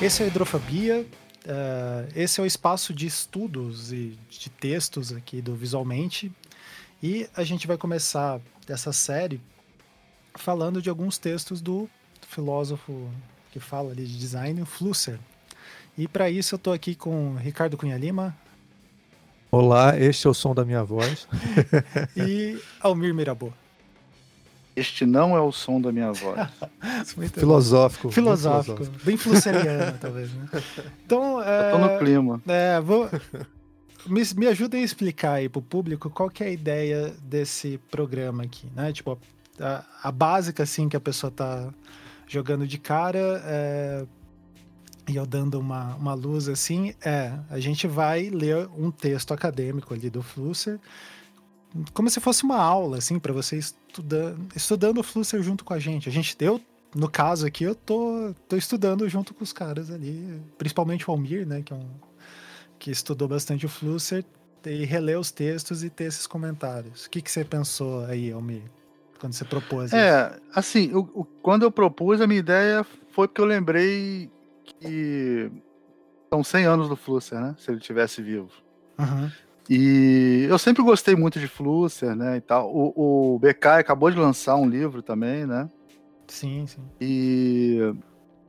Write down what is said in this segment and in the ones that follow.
Esse é a Hidrofobia. Uh, esse é o espaço de estudos e de textos aqui do Visualmente. E a gente vai começar essa série falando de alguns textos do filósofo que fala ali de design, o Flusser. E para isso eu estou aqui com Ricardo Cunha Lima. Olá, este é o som da minha voz. e Almir Mirabô. Este não é o som da minha voz. filosófico. Filosófico. Bem flusseriano, talvez, né? Então, é, eu tô no clima. É, vou... Me, me ajudem a explicar aí pro público qual que é a ideia desse programa aqui, né? Tipo, a, a básica, assim, que a pessoa tá jogando de cara, é, e eu dando uma, uma luz assim, é, a gente vai ler um texto acadêmico ali do Flusser, como se fosse uma aula, assim, para você estudando, estudando o Flusser junto com a gente. A gente, eu, no caso aqui, eu tô, tô estudando junto com os caras ali, principalmente o Almir, né, que é um que estudou bastante o Flusser, e reler os textos e ter esses comentários. O que, que você pensou aí, Almir, quando você propôs é, isso? assim, o, o, quando eu propus, a minha ideia foi porque eu lembrei que são 100 anos do Flusser, né? Se ele tivesse vivo. Uhum. E eu sempre gostei muito de Flusser, né? E tal. O, o BK acabou de lançar um livro também, né? Sim, sim. E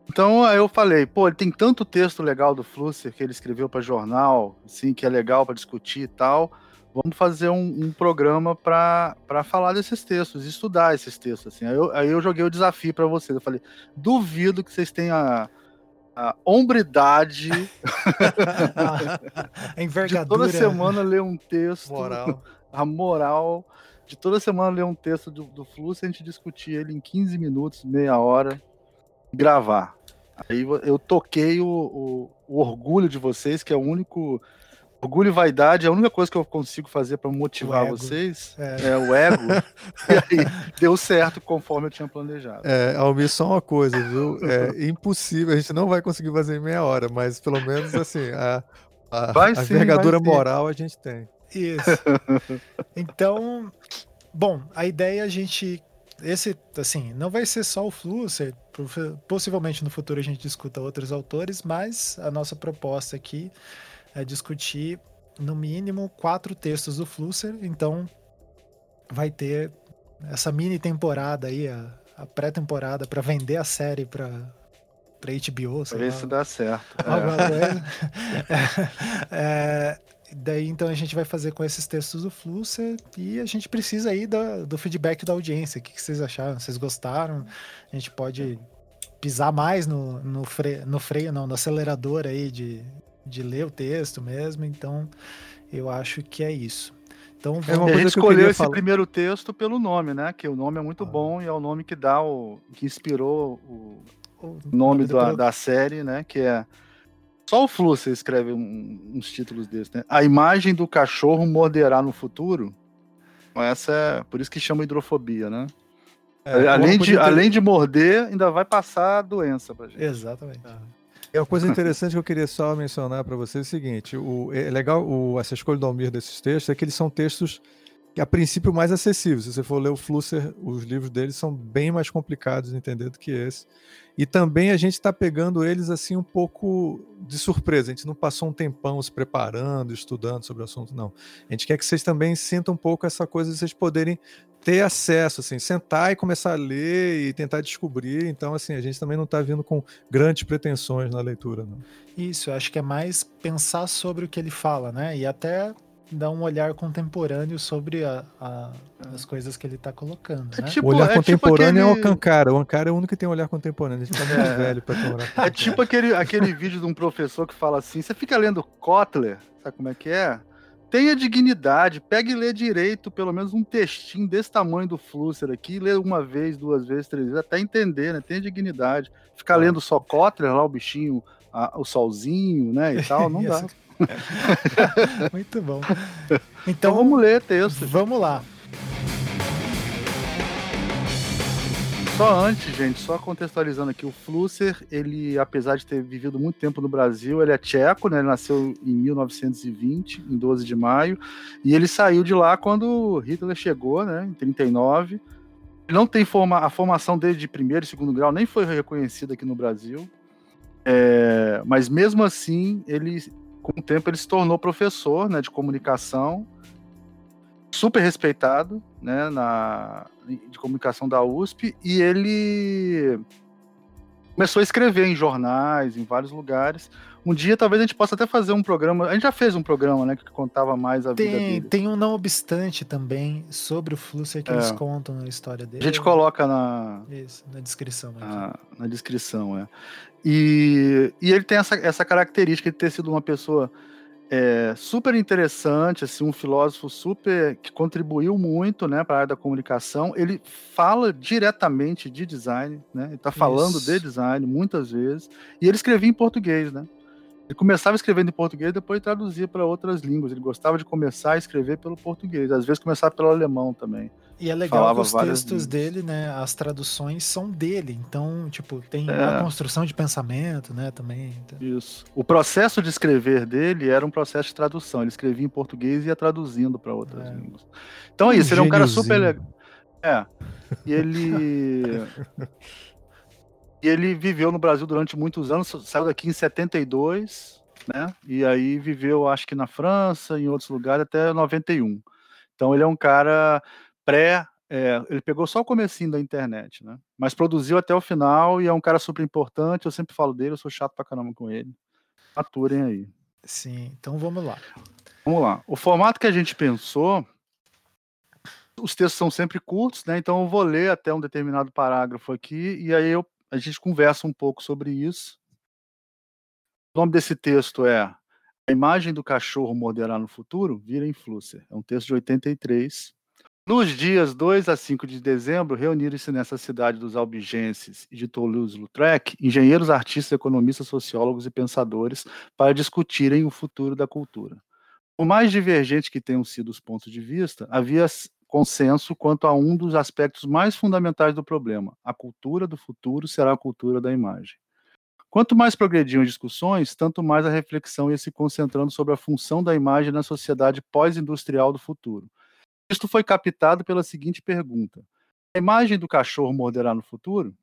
então aí eu falei, pô, ele tem tanto texto legal do Flusser que ele escreveu para jornal, assim, que é legal para discutir e tal. Vamos fazer um, um programa para falar desses textos, estudar esses textos. Assim. Aí, eu, aí eu joguei o desafio para vocês. Eu falei, duvido que vocês tenham a, hombridade a envergadura. de toda semana ler um texto. Moral. A moral de toda semana ler um texto do, do Fluxo e a gente discutir ele em 15 minutos, meia hora, gravar. Aí eu toquei o, o, o orgulho de vocês, que é o único Orgulho e vaidade é a única coisa que eu consigo fazer para motivar vocês. É. é. o ego. e aí deu certo conforme eu tinha planejado. É, Almir, só uma coisa, viu? É impossível, a gente não vai conseguir fazer em meia hora, mas pelo menos assim, a, a, vai a sim, envergadura moral a gente tem. Isso. Então, bom, a ideia é a gente. Esse, assim, não vai ser só o Flusser, possivelmente no futuro a gente discuta outros autores, mas a nossa proposta aqui é discutir no mínimo quatro textos do Flusser, então vai ter essa mini temporada aí, a, a pré-temporada para vender a série para para HBO, sei Pra se dá certo. É. é, daí então a gente vai fazer com esses textos do Flusser e a gente precisa aí do, do feedback da audiência. O que, que, vocês acharam? Vocês gostaram? A gente pode pisar mais no, no, freio, no freio, não, no acelerador aí de, de ler o texto mesmo, então eu acho que é isso. Então, é a gente escolheu esse falar. primeiro texto pelo nome, né? Que o nome é muito ah. bom e é o nome que dá o que inspirou o, o nome, da, da, série, né? Que é só o Flu você escreve um, uns títulos desses, né? A imagem do cachorro morderá no futuro. Essa é por isso que chama hidrofobia, né? É, além, de, ter... além de morder, ainda vai passar a doença pra gente. Exatamente. Ah. É uma coisa interessante que eu queria só mencionar para você é o seguinte: o, é legal o, essa escolha do Almir desses textos é que eles são textos que, a princípio, mais acessíveis. Se você for ler o Flusser, os livros deles são bem mais complicados de entender do que esse. E também a gente está pegando eles assim um pouco de surpresa. A gente não passou um tempão se preparando, estudando sobre o assunto, não. A gente quer que vocês também sintam um pouco essa coisa de vocês poderem ter acesso, assim, sentar e começar a ler e tentar descobrir. Então, assim, a gente também não está vindo com grandes pretensões na leitura. Não. Isso, eu acho que é mais pensar sobre o que ele fala, né? E até dar um olhar contemporâneo sobre a, a, as coisas que ele está colocando. É né? tipo, o olhar é tipo contemporâneo tipo aquele... é o Ankara. O Ankara é o único que tem um olhar contemporâneo. A gente tá muito é. velho para olhar É tipo aquele, aquele vídeo de um professor que fala assim: você fica lendo Kotler, sabe como é que é? Tenha dignidade, pegue e lê direito, pelo menos um textinho desse tamanho do Flusser aqui, lê uma vez, duas vezes, três vezes, até entender, né? Tenha dignidade. Ficar lendo só Kotler lá, o bichinho, a, o solzinho, né, e tal, não dá. Muito bom. Então, então vamos ler texto. Vamos lá. Só antes, gente, só contextualizando aqui, o Flusser, ele, apesar de ter vivido muito tempo no Brasil, ele é tcheco, né? Ele nasceu em 1920, em 12 de maio, e ele saiu de lá quando Hitler chegou, né? Em 39. Ele não tem forma, a formação dele de primeiro e segundo grau nem foi reconhecida aqui no Brasil. É, mas mesmo assim, ele, com o tempo, ele se tornou professor né, de comunicação, super respeitado né, na, de comunicação da USP, e ele começou a escrever em jornais, em vários lugares. Um dia talvez a gente possa até fazer um programa. A gente já fez um programa, né, que contava mais a tem, vida dele. Tem um não obstante também sobre o Flusser que é. eles contam a história dele. A gente coloca na Isso, na descrição. Na, na, descrição, é. E, e ele tem essa, essa característica de ter sido uma pessoa é, super interessante, assim, um filósofo super que contribuiu muito, né, para a área da comunicação. Ele fala diretamente de design, né? Ele está falando de design muitas vezes e ele escrevia em português, né? Ele começava escrevendo em português, depois traduzia para outras línguas. Ele gostava de começar a escrever pelo português, às vezes começar pelo alemão também. E é legal Falava que os textos línguas. dele, né, as traduções são dele. Então, tipo, tem é. a construção de pensamento, né, também. Isso. O processo de escrever dele era um processo de tradução. Ele escrevia em português e ia traduzindo para outras é. línguas. Então é isso, ele é um cara super legal. É. E ele E ele viveu no Brasil durante muitos anos, saiu daqui em 72, né? E aí viveu, acho que na França, em outros lugares, até 91. Então ele é um cara pré. É, ele pegou só o comecinho da internet, né? Mas produziu até o final e é um cara super importante. Eu sempre falo dele, eu sou chato pra caramba com ele. Aturem aí. Sim, então vamos lá. Vamos lá. O formato que a gente pensou os textos são sempre curtos, né? Então eu vou ler até um determinado parágrafo aqui e aí eu a gente conversa um pouco sobre isso. O nome desse texto é A Imagem do Cachorro Moderar no Futuro Vira Influencer. É um texto de 83. Nos dias 2 a 5 de dezembro, reuniram-se nessa cidade dos albigenses e de Toulouse-Lautrec engenheiros, artistas, economistas, sociólogos e pensadores para discutirem o futuro da cultura. Por mais divergente que tenham sido os pontos de vista, havia consenso quanto a um dos aspectos mais fundamentais do problema: a cultura do futuro será a cultura da imagem. Quanto mais progrediam as discussões, tanto mais a reflexão ia se concentrando sobre a função da imagem na sociedade pós-industrial do futuro. Isto foi captado pela seguinte pergunta: A imagem do cachorro morderá no futuro?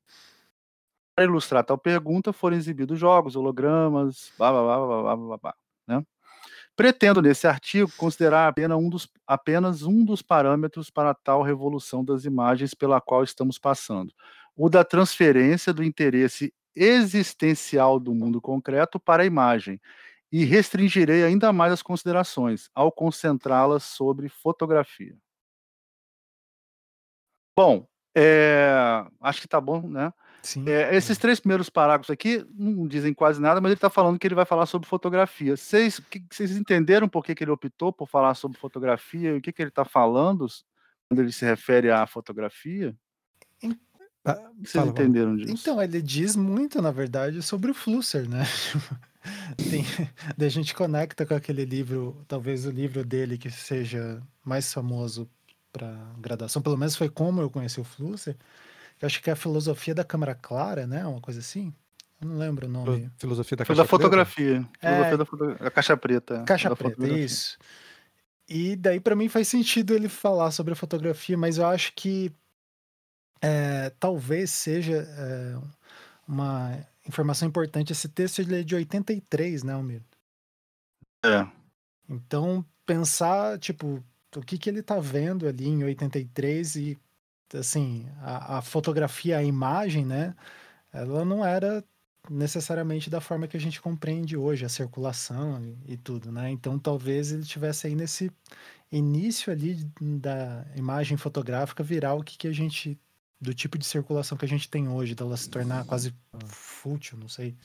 Para ilustrar tal pergunta, foram exibidos jogos, hologramas, blá blá blá blá blá blá, blá né? Pretendo, nesse artigo, considerar apenas um, dos, apenas um dos parâmetros para tal revolução das imagens pela qual estamos passando, o da transferência do interesse existencial do mundo concreto para a imagem, e restringirei ainda mais as considerações, ao concentrá-las sobre fotografia. Bom, é, acho que está bom, né? Sim. É, esses três primeiros parágrafos aqui não dizem quase nada, mas ele está falando que ele vai falar sobre fotografia. Vocês, entenderam por que, que ele optou por falar sobre fotografia e o que, que ele está falando quando ele se refere à fotografia? Ah, vocês fala, entenderam disso? Então, ele diz muito, na verdade, sobre o Flusser, né? Tem, a gente conecta com aquele livro, talvez o livro dele que seja mais famoso para graduação, pelo menos foi como eu conheci o Flusser, eu acho que é a filosofia da câmera clara, né? Uma coisa assim. Eu não lembro o nome. Filosofia da caixa da fotografia. É... Filosofia da, foto... da caixa preta. Caixa preta, isso. E daí para mim faz sentido ele falar sobre a fotografia, mas eu acho que é, talvez seja é, uma informação importante. Esse texto ele é de 83, né, Almir? É. Então, pensar, tipo, o que, que ele tá vendo ali em 83 e assim, a, a, fotografia, a imagem, né? Ela não era necessariamente da forma que a gente compreende hoje, a circulação e, e tudo, né? Então talvez ele tivesse aí nesse início ali da imagem fotográfica virar o que, que a gente do tipo de circulação que a gente tem hoje, dela se tornar quase fútil, não sei.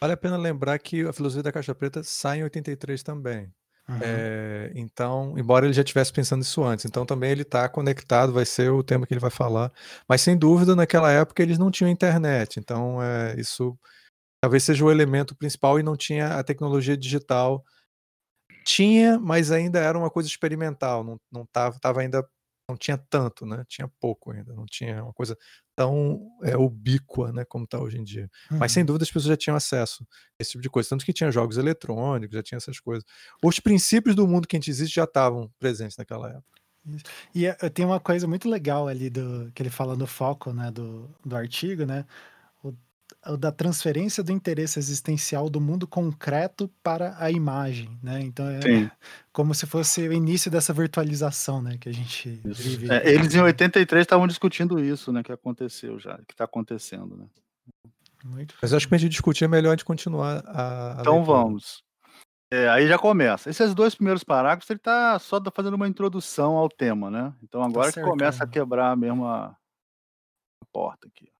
Vale a pena lembrar que a filosofia da caixa preta sai em 83 também. Uhum. É, então, embora ele já estivesse pensando isso antes, então também ele está conectado, vai ser o tema que ele vai falar. Mas sem dúvida, naquela época eles não tinham internet, então é, isso talvez seja o elemento principal e não tinha a tecnologia digital. Tinha, mas ainda era uma coisa experimental, não, não tava, ainda não tinha tanto, né? Tinha pouco ainda, não tinha uma coisa tão é, ubíqua, né, como está hoje em dia. Uhum. Mas sem dúvida as pessoas já tinham acesso a esse tipo de coisa, tanto que tinha jogos eletrônicos, já tinha essas coisas. Os princípios do mundo que a gente existe já estavam presentes naquela época. E eh, tem uma coisa muito legal ali do que ele fala no foco, né, do, do artigo, né? Da transferência do interesse existencial do mundo concreto para a imagem, né? Então é Sim. como se fosse o início dessa virtualização, né, que a gente isso. vive. É, eles em 83 estavam discutindo isso, né, que aconteceu já, que está acontecendo, né? Muito Mas acho que a gente discutir é melhor de continuar a, a Então leitura. vamos. É, aí já começa. Esses dois primeiros parágrafos, ele está só fazendo uma introdução ao tema, né? Então tá agora tá que começa a quebrar mesmo a porta aqui.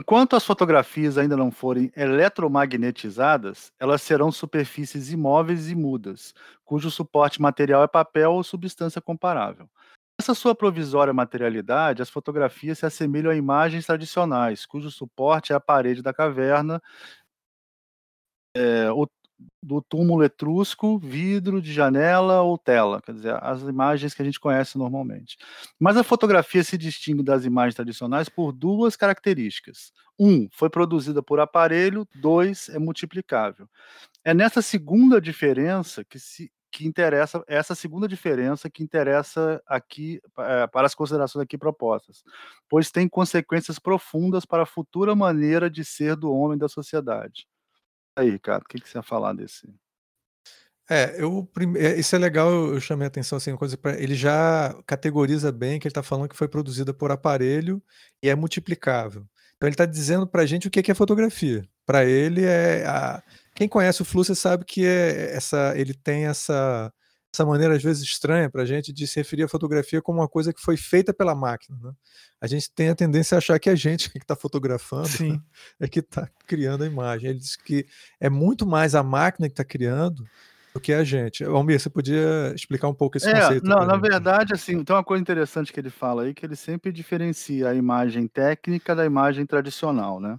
Enquanto as fotografias ainda não forem eletromagnetizadas, elas serão superfícies imóveis e mudas, cujo suporte material é papel ou substância comparável. Nessa sua provisória materialidade, as fotografias se assemelham a imagens tradicionais, cujo suporte é a parede da caverna, é, o do túmulo etrusco, vidro de janela ou tela, quer dizer, as imagens que a gente conhece normalmente. Mas a fotografia se distingue das imagens tradicionais por duas características. Um, foi produzida por aparelho, dois, é multiplicável. É nessa segunda diferença que se que interessa essa segunda diferença que interessa aqui é, para as considerações aqui propostas, pois tem consequências profundas para a futura maneira de ser do homem da sociedade aí, Ricardo, o que, que você ia falar desse? É, eu, é, isso é legal, eu chamei a atenção, assim, coisa pra, ele já categoriza bem que ele está falando que foi produzida por aparelho e é multiplicável. Então ele está dizendo para a gente o que é fotografia. Para ele é a, quem conhece o Flusser sabe que é essa, ele tem essa essa maneira às vezes estranha para a gente de se referir à fotografia como uma coisa que foi feita pela máquina. Né? A gente tem a tendência a achar que a gente que está fotografando né, é que está criando a imagem. Ele diz que é muito mais a máquina que está criando do que a gente. Almir, você podia explicar um pouco esse é, conceito? Não, na verdade, assim, tem uma coisa interessante que ele fala aí, que ele sempre diferencia a imagem técnica da imagem tradicional, né?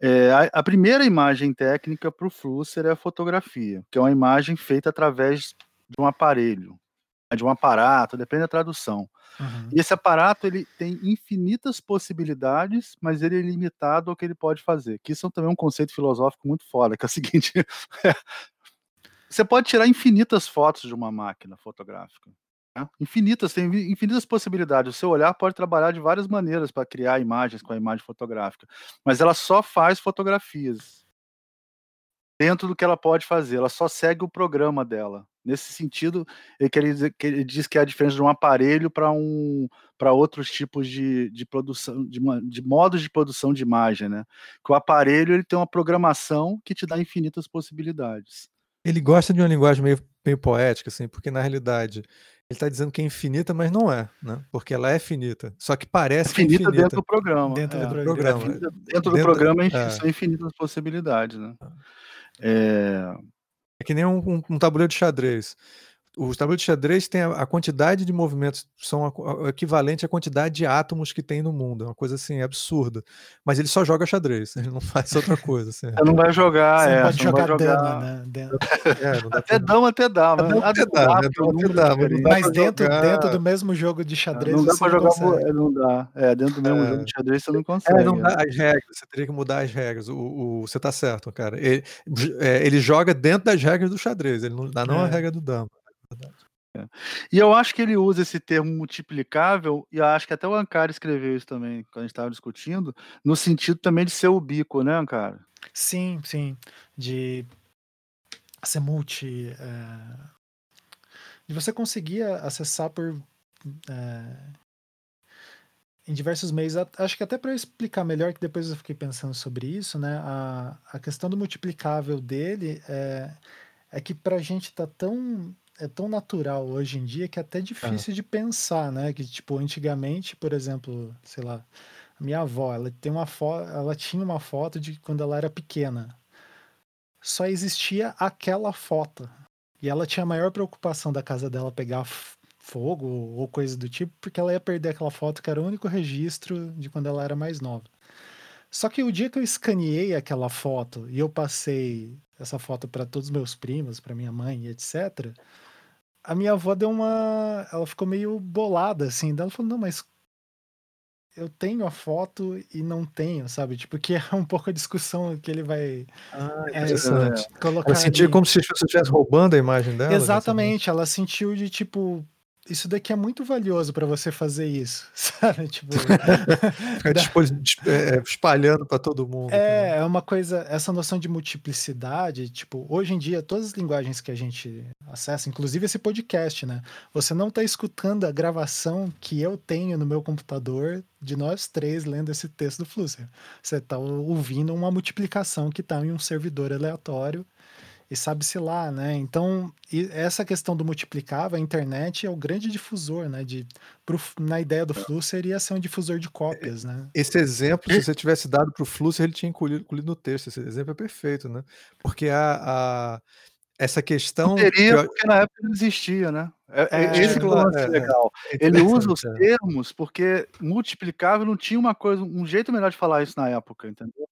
É, a, a, primeira imagem técnica para o Flusser é a fotografia, que é uma imagem feita através de um aparelho, né, de um aparato, depende da tradução. Uhum. E esse aparato ele tem infinitas possibilidades, mas ele é limitado ao que ele pode fazer. Que isso é também um conceito filosófico muito foda, que é o seguinte: você pode tirar infinitas fotos de uma máquina fotográfica. Né? Infinitas, tem infinitas possibilidades. O seu olhar pode trabalhar de várias maneiras para criar imagens com a imagem fotográfica, mas ela só faz fotografias dentro do que ela pode fazer, ela só segue o programa dela. Nesse sentido, ele, quer dizer, que ele diz que é a diferença de um aparelho para um, para outros tipos de, de produção, de, de modos de produção de imagem, né? Que o aparelho ele tem uma programação que te dá infinitas possibilidades. Ele gosta de uma linguagem meio, meio poética, assim, porque na realidade ele está dizendo que é infinita, mas não é, né? Porque ela é finita. Só que parece é finita, que é infinita. dentro do programa. Dentro é, do programa. É dentro, dentro, do programa é. são infinitas possibilidades, né? É, é que nem um, um, um tabuleiro de xadrez os tabuleiros de xadrez têm a, a, quantidade de movimentos são a, a, equivalente à quantidade de átomos que tem no mundo. É uma coisa assim absurda. Mas ele só joga xadrez, ele não faz outra coisa. Assim. Não vai jogar, você é, pode jogar, jogar dama, né? É, até dama até dá, mas até dá, até dá, mas dentro, jogar... dentro do mesmo jogo de xadrez. Não dá para jogar, consegue. não dá. É, dentro do mesmo é. jogo de xadrez você não consegue. É, não dá as regras, você teria que mudar as regras. O, o você tá certo, cara. Ele, é, ele joga dentro das regras do xadrez, ele não dá não a é. regra do dama. É. E eu acho que ele usa esse termo multiplicável, e acho que até o Ancari escreveu isso também, quando a gente estava discutindo, no sentido também de ser ubíquo, né, Ancari? Sim, sim. De ser multi. É... De você conseguir acessar por. É... Em diversos meios, acho que até para explicar melhor, que depois eu fiquei pensando sobre isso, né? A, a questão do multiplicável dele é, é que para a gente tá tão é tão natural hoje em dia que é até difícil de pensar, né? Que tipo, antigamente, por exemplo, sei lá, a minha avó, ela tem uma foto, ela tinha uma foto de quando ela era pequena. Só existia aquela foto. E ela tinha a maior preocupação da casa dela pegar fogo ou coisa do tipo, porque ela ia perder aquela foto que era o único registro de quando ela era mais nova. Só que o dia que eu escaneei aquela foto e eu passei essa foto para todos os meus primos, para minha mãe, etc a minha avó deu uma. Ela ficou meio bolada, assim. Daí ela falou: não, mas eu tenho a foto e não tenho, sabe? Tipo, que é um pouco a discussão que ele vai ah, é, colocar. Ela sentiu ali. como se você estivesse roubando a imagem dela. Exatamente, ela sentiu de tipo. Isso daqui é muito valioso para você fazer isso, sabe? Tipo, Ficar é, é, espalhando para todo mundo. É, é uma coisa, essa noção de multiplicidade, tipo, hoje em dia, todas as linguagens que a gente acessa, inclusive esse podcast, né? Você não está escutando a gravação que eu tenho no meu computador de nós três lendo esse texto do Flusser. Você está ouvindo uma multiplicação que está em um servidor aleatório e sabe-se lá, né? Então, essa questão do multiplicável, a internet é o grande difusor, né? De, pro, na ideia do Fluxo, seria ser um difusor de cópias, né? Esse exemplo, se você tivesse dado para o Fluxo, ele tinha incluído, incluído, no texto. Esse exemplo é perfeito, né? Porque a, a essa questão. Teria, eu... porque na época não existia, né? É, é, é esse claro, é, é, legal. É ele usa os termos porque multiplicável não tinha uma coisa, um jeito melhor de falar isso na época, entendeu?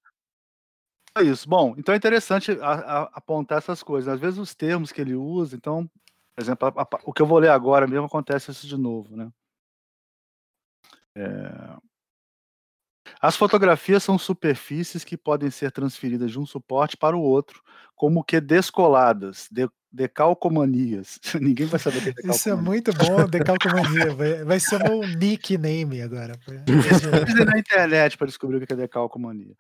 É isso. Bom, então é interessante a, a, apontar essas coisas. Às vezes os termos que ele usa, então, por exemplo, a, o que eu vou ler agora mesmo acontece isso de novo, né? É... As fotografias são superfícies que podem ser transferidas de um suporte para o outro, como que descoladas, de, decalcomanias. Ninguém vai saber o que é decalcomania. Isso é muito bom, decalcomania. vai, vai ser meu nickname agora. na internet para descobrir o que é decalcomania.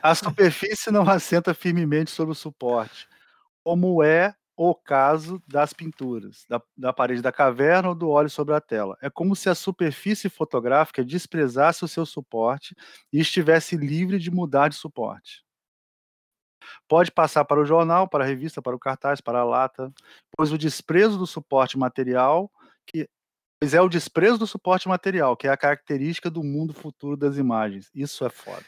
A superfície não assenta firmemente sobre o suporte, como é o caso das pinturas, da, da, parede da caverna ou do óleo sobre a tela. É como se a superfície fotográfica desprezasse o seu suporte e estivesse livre de mudar de suporte. Pode passar para o jornal, para a revista, para o cartaz, para a lata, pois o desprezo do suporte material, que pois é o desprezo do suporte material, que é a característica do mundo futuro das imagens. Isso é foda.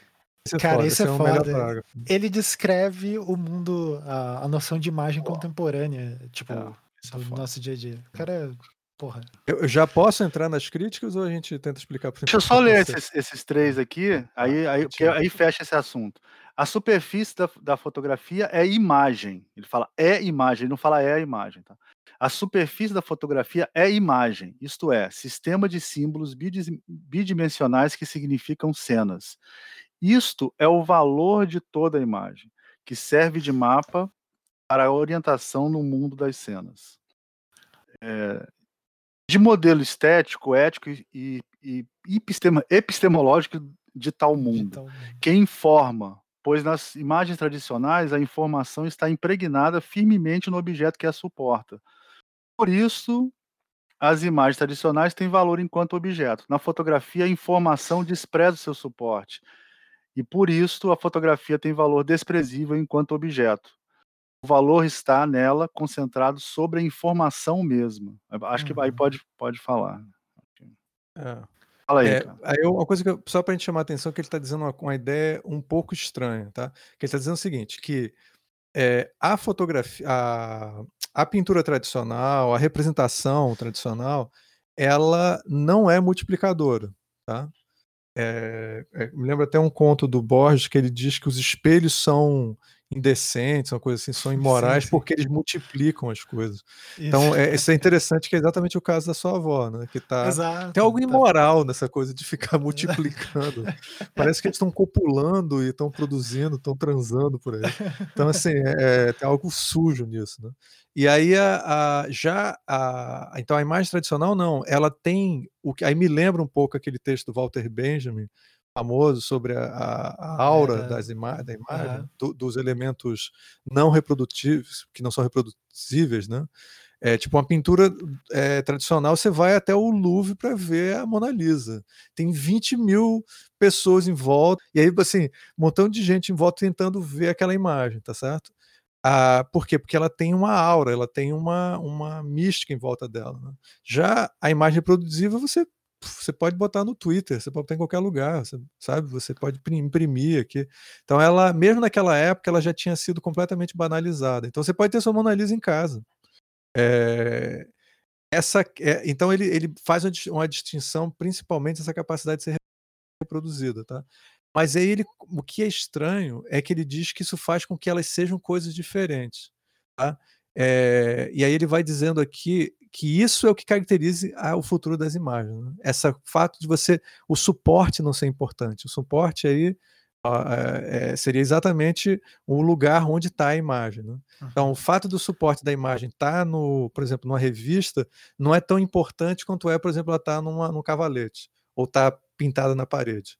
Isso é Cara, foda, isso é, é foda. Ele descreve o mundo, a, a noção de imagem contemporânea, tipo, é, é no nosso dia a dia. O cara, porra. Eu, já posso entrar nas críticas ou a gente tenta explicar por Deixa eu só ler esses, esses, três aqui, aí, aí, aí fecha esse assunto. A superfície da, da fotografia é imagem. Ele fala é imagem, ele não fala é a imagem, tá? A superfície da fotografia é imagem, isto é, sistema de símbolos bidimensionais que significam cenas. Isto é o valor de toda a imagem, que serve de mapa para a orientação no mundo das cenas. É, de modelo estético, ético e, e, epistemológico de tal mundo, de tal mundo, que informa, pois nas imagens tradicionais a informação está impregnada firmemente no objeto que a suporta. Por isso, as imagens tradicionais têm valor enquanto objeto. Na fotografia, a informação despreza o seu suporte e por isso a fotografia tem valor desprezível enquanto objeto. O valor está nela concentrado sobre a informação mesma. Acho uhum. que aí uhum. pode, pode falar. É. Fala aí. É, aí uma coisa que eu, só para a gente chamar a atenção que ele está dizendo uma, uma, ideia um pouco estranha, tá? Que ele está dizendo o seguinte, que é, a fotografia, a, a pintura tradicional, a representação tradicional, ela não é multiplicadora, tá? É, é, me lembra até um conto do Borges que ele diz que os espelhos são indecentes, uma coisa assim, são imorais sim, sim. porque eles multiplicam as coisas. Isso. Então, é, isso é interessante que é exatamente o caso da sua avó, né? Que tá, Exato, tem algo tá. imoral tá. nessa coisa de ficar multiplicando. Parece que eles estão copulando e estão produzindo, estão transando por aí. Então, assim, é, é, tem algo sujo nisso, né? E aí a, a, já a, então a imagem tradicional não, ela tem o que aí me lembra um pouco aquele texto do Walter Benjamin famoso sobre a, a aura é, das ima da imagem, é. do, dos elementos não reprodutíveis, que não são reproduzíveis, né? É, tipo uma pintura é, tradicional, você vai até o Louvre para ver a Mona Lisa. Tem 20 mil pessoas em volta, e aí, assim, um montão de gente em volta tentando ver aquela imagem, tá certo? Ah, por quê? Porque ela tem uma aura, ela tem uma, uma mística em volta dela. Né? Já a imagem reproduzível, você, você pode botar no Twitter, você pode botar em qualquer lugar, você, sabe? Você pode imprimir aqui. Então, ela, mesmo naquela época, ela já tinha sido completamente banalizada. Então, você pode ter sua Mona Lisa em casa. É, essa, é, então, ele, ele faz uma, distinção, principalmente essa capacidade de ser reproduzida, tá? Mas aí ele, o que é estranho é que ele diz que isso faz com que elas sejam coisas diferentes. Tá? É, e aí ele vai dizendo aqui que isso é o que caracteriza o futuro das imagens. Né? Esse fato de você, o suporte não ser importante. O suporte aí é, seria exatamente o lugar onde está a imagem. Né? Então, o fato do suporte da imagem estar, tá no, por exemplo, numa revista, não é tão importante quanto é, por exemplo, ela estar tá num cavalete ou estar tá pintada na parede.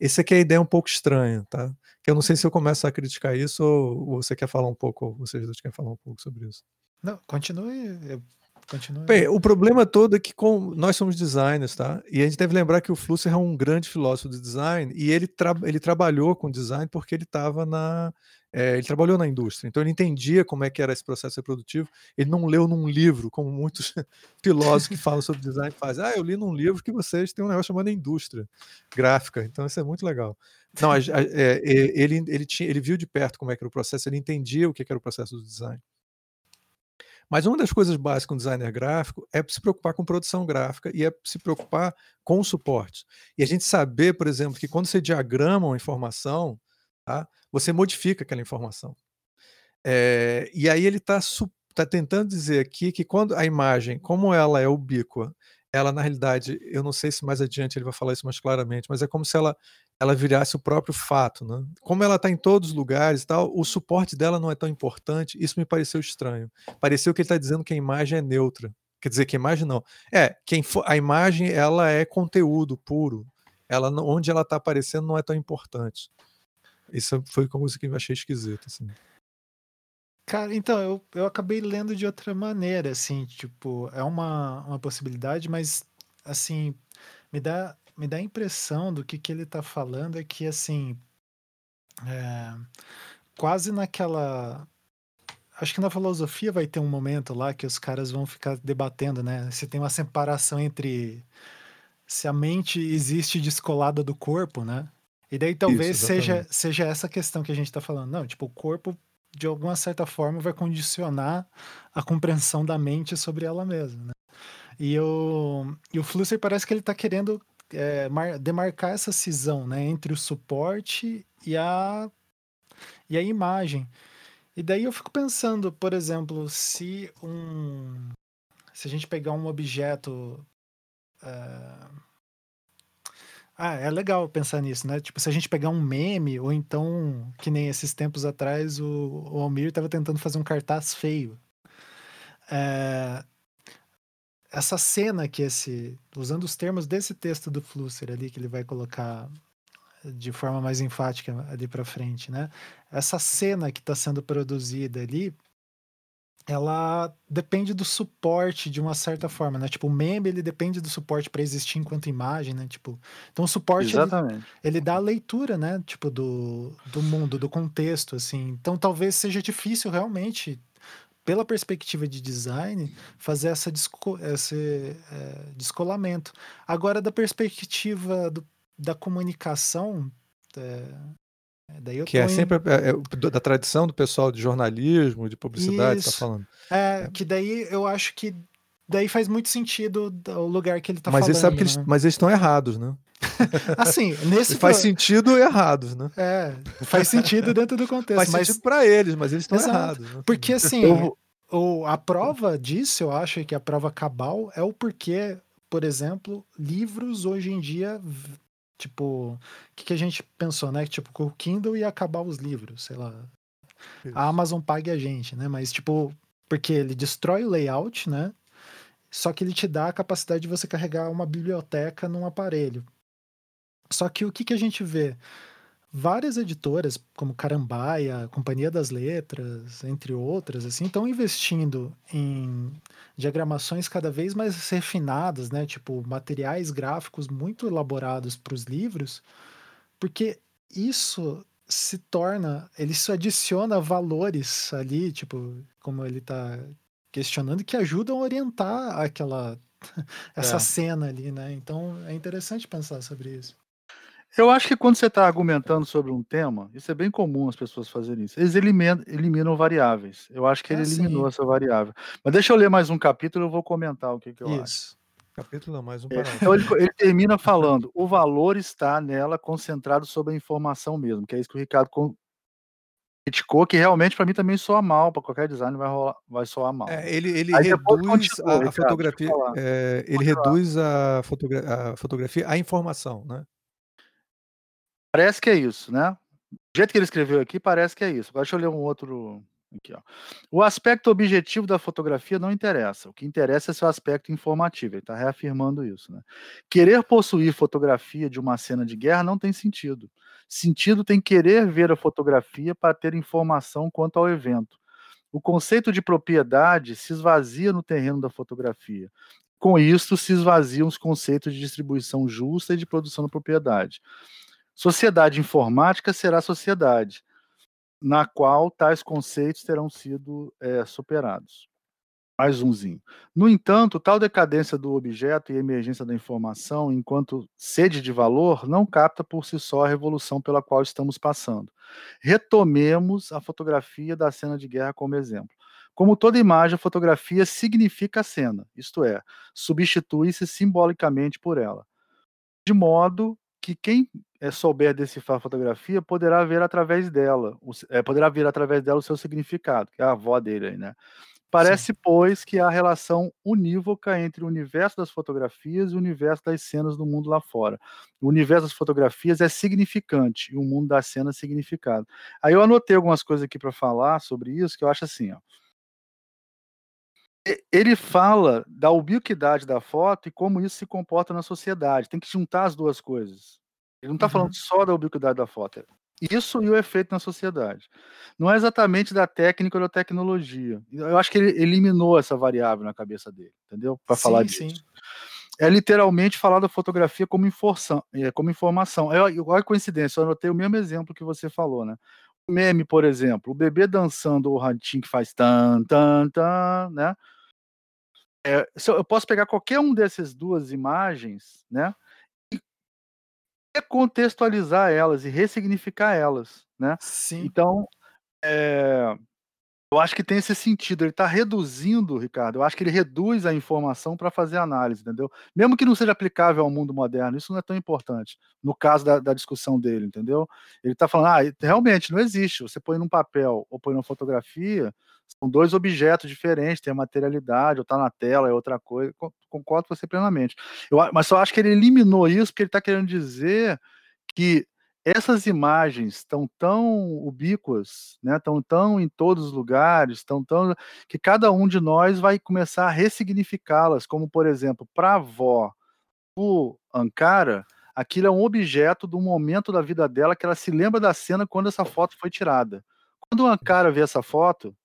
Essa aqui é a ideia um pouco estranha, tá? Que eu não sei se eu começo a criticar isso ou, você quer falar um pouco, ou vocês dois querem falar um pouco sobre isso. Não, continue. Eu Continua. Bem, o problema todo é que com, nós somos designers, tá? E a gente deve lembrar que o Flusser é um grande filósofo de design e ele, tra ele trabalhou com design porque ele estava na. É, ele trabalhou na indústria, então ele entendia como é que era esse processo reprodutivo. Ele não leu num livro, como muitos filósofos que falam sobre design fazem. Ah, eu li num livro que vocês têm um negócio chamado indústria gráfica. Então isso é muito legal. Não, a, a, é, ele, ele, tinha, ele viu de perto como é que era o processo, ele entendia o que era o processo do design. Mas uma das coisas básicas com designer gráfico é se preocupar com produção gráfica e é se preocupar com o suporte. E a gente saber, por exemplo, que quando você diagrama uma informação, tá, você modifica aquela informação. É, e aí ele está tá tentando dizer aqui que quando a imagem, como ela é ubíqua, ela na realidade, eu não sei se mais adiante ele vai falar isso mais claramente, mas é como se ela ela virasse o próprio fato, né? Como ela está em todos os lugares e tal, o suporte dela não é tão importante. Isso me pareceu estranho. Pareceu que ele está dizendo que a imagem é neutra. Quer dizer que a imagem não. É, quem a imagem ela é conteúdo puro. Ela onde ela está aparecendo não é tão importante. Isso foi uma coisa que eu achei esquisita, assim. Cara, então, eu, eu acabei lendo de outra maneira, assim, tipo, é uma, uma possibilidade, mas, assim, me dá me dá a impressão do que, que ele está falando é que, assim, é, quase naquela. Acho que na filosofia vai ter um momento lá que os caras vão ficar debatendo, né? Se tem uma separação entre se a mente existe descolada do corpo, né? E daí talvez Isso, seja, seja essa questão que a gente está falando. Não, tipo, o corpo, de alguma certa forma, vai condicionar a compreensão da mente sobre ela mesma, né? E o, e o Flusser parece que ele está querendo é, mar, demarcar essa cisão né, entre o suporte e a, e a imagem. E daí eu fico pensando, por exemplo, se um. Se a gente pegar um objeto. É, ah, é legal pensar nisso, né? Tipo, se a gente pegar um meme, ou então, que nem esses tempos atrás, o, o Almir estava tentando fazer um cartaz feio. É, essa cena que esse, usando os termos desse texto do Flusser ali que ele vai colocar de forma mais enfática ali para frente, né? Essa cena que está sendo produzida ali, ela depende do suporte de uma certa forma, né? Tipo, o meme ele depende do suporte para existir enquanto imagem, né? Tipo, então o suporte ele, ele, dá a leitura, né? Tipo do, do mundo, do contexto, assim. Então talvez seja difícil realmente pela perspectiva de design, fazer essa desco esse é, descolamento. Agora, da perspectiva do, da comunicação, é, daí que é em... sempre é, é da tradição do pessoal de jornalismo, de publicidade, está falando. É, que daí eu acho que daí faz muito sentido o lugar que ele está falando. Sabe que né? eles, mas eles estão errados, né? assim, nesse faz pro... sentido errados, né? É, faz sentido dentro do contexto. Faz mas... sentido para eles, mas eles estão errados. Né? Porque assim, o, a prova disso, eu acho que a prova cabal é o porquê, por exemplo, livros hoje em dia, tipo, o que, que a gente pensou, né? Tipo, com o Kindle ia acabar os livros, sei lá. Isso. A Amazon pague a gente, né? Mas, tipo, porque ele destrói o layout, né? Só que ele te dá a capacidade de você carregar uma biblioteca num aparelho. Só que o que, que a gente vê? Várias editoras, como Carambaia, Companhia das Letras, entre outras, assim, estão investindo em diagramações cada vez mais refinadas, né? Tipo, materiais gráficos muito elaborados para os livros, porque isso se torna, ele se adiciona valores ali, tipo, como ele está questionando, que ajudam a orientar aquela essa é. cena ali, né? Então é interessante pensar sobre isso. Eu acho que quando você está argumentando sobre um tema, isso é bem comum as pessoas fazerem isso. Eles eliminam, eliminam variáveis. Eu acho que ele é, eliminou essa variável. Mas deixa eu ler mais um capítulo e eu vou comentar o que, que eu isso. acho. Capítulo não, mais um é, parágrafo. Então ele, ele, termina falando: o valor está nela concentrado sobre a informação mesmo, que é isso que o Ricardo criticou, que realmente para mim também soa mal, para qualquer design vai, rolar, vai soar mal. É, ele ele reduz a, Ricardo, fotografia, é, ele reduz a, fotogra a fotografia à informação, né? Parece que é isso, né? O jeito que ele escreveu aqui parece que é isso. Agora deixa eu ler um outro. Aqui, ó. O aspecto objetivo da fotografia não interessa. O que interessa é seu aspecto informativo. Ele está reafirmando isso. Né? Querer possuir fotografia de uma cena de guerra não tem sentido. Sentido tem querer ver a fotografia para ter informação quanto ao evento. O conceito de propriedade se esvazia no terreno da fotografia. Com isso, se esvaziam os conceitos de distribuição justa e de produção da propriedade. Sociedade informática será sociedade na qual tais conceitos terão sido é, superados. Mais umzinho. No entanto, tal decadência do objeto e emergência da informação, enquanto sede de valor, não capta por si só a revolução pela qual estamos passando. Retomemos a fotografia da cena de guerra como exemplo. Como toda imagem, a fotografia significa a cena, isto é, substitui-se simbolicamente por ela. De modo que quem souber decifrar a fotografia poderá ver através dela, o, é, poderá ver através dela o seu significado, que é a avó dele aí, né? Parece, Sim. pois, que há relação unívoca entre o universo das fotografias e o universo das cenas do mundo lá fora. O universo das fotografias é significante e o mundo das cenas é significado. Aí eu anotei algumas coisas aqui para falar sobre isso que eu acho assim, ó. Ele fala da ubiquidade da foto e como isso se comporta na sociedade. Tem que juntar as duas coisas. Ele não está uhum. falando só da ubiquidade da foto. É isso e o efeito na sociedade. Não é exatamente da técnica ou da tecnologia. Eu acho que ele eliminou essa variável na cabeça dele, entendeu? Para falar disso. Sim. É literalmente falar da fotografia como, informação. É, como informação. É, olha a coincidência, eu anotei o mesmo exemplo que você falou, né? O meme, por exemplo, o bebê dançando o ratinho que faz tan, tan, tan, né? É, eu posso pegar qualquer um dessas duas imagens, né? Recontextualizar elas e ressignificar elas, né? Sim. Então, é, eu acho que tem esse sentido. Ele está reduzindo, Ricardo. Eu acho que ele reduz a informação para fazer análise, entendeu? Mesmo que não seja aplicável ao mundo moderno, isso não é tão importante. No caso da, da discussão dele, entendeu? Ele está falando, ah, realmente não existe. Você põe num papel ou põe numa fotografia, são dois objetos diferentes, tem a materialidade, ou está na tela, é outra coisa. Concordo com você plenamente. Eu, mas só acho que ele eliminou isso porque ele está querendo dizer que essas imagens estão tão ubíquas, né, estão tão em todos os lugares, estão tão que cada um de nós vai começar a ressignificá-las, como por exemplo, para a avó, o Ankara, aquilo é um objeto do momento da vida dela que ela se lembra da cena quando essa foto foi tirada. Quando o Ankara vê essa foto,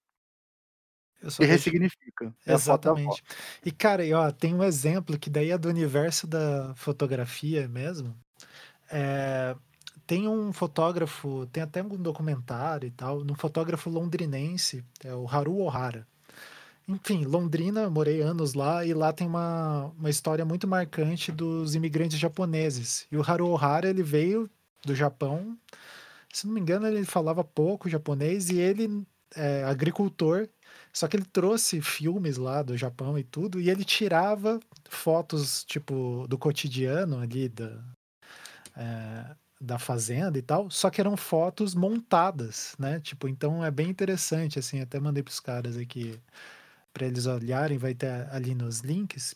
e ressignifica. É Exatamente. E, cara, e, ó, tem um exemplo que daí é do universo da fotografia mesmo. É, tem um fotógrafo, tem até um documentário e tal, um fotógrafo londrinense, é o Haru Ohara. Enfim, Londrina, morei anos lá e lá tem uma, uma história muito marcante dos imigrantes japoneses. E o Haru Ohara, ele veio do Japão, se não me engano, ele falava pouco japonês e ele é agricultor só que ele trouxe filmes lá do Japão e tudo, e ele tirava fotos, tipo, do cotidiano ali da, é, da fazenda e tal, só que eram fotos montadas, né? Tipo, então é bem interessante, assim, até mandei pros caras aqui para eles olharem, vai ter ali nos links.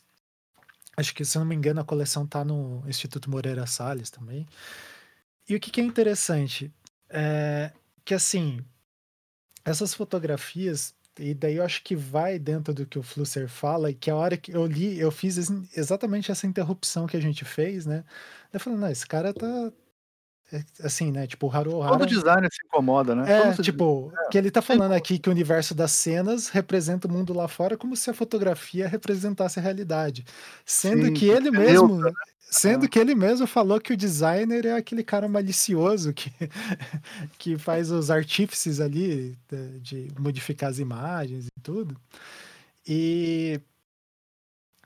Acho que, se não me engano, a coleção tá no Instituto Moreira Salles também. E o que, que é interessante é que, assim, essas fotografias e daí eu acho que vai dentro do que o Flusser fala, e que a hora que eu li, eu fiz exatamente essa interrupção que a gente fez, né? Eu falei, não, esse cara tá. É, assim, né? Tipo, o Haru Ohara... Todo designer se incomoda, né? É, tipo, é, que ele tá falando aqui que o universo das cenas representa o mundo lá fora como se a fotografia representasse a realidade. Sendo Sim, que ele mesmo. Neutra, né? Sendo que ele mesmo falou que o designer é aquele cara malicioso que, que faz os artífices ali de, de modificar as imagens e tudo. E,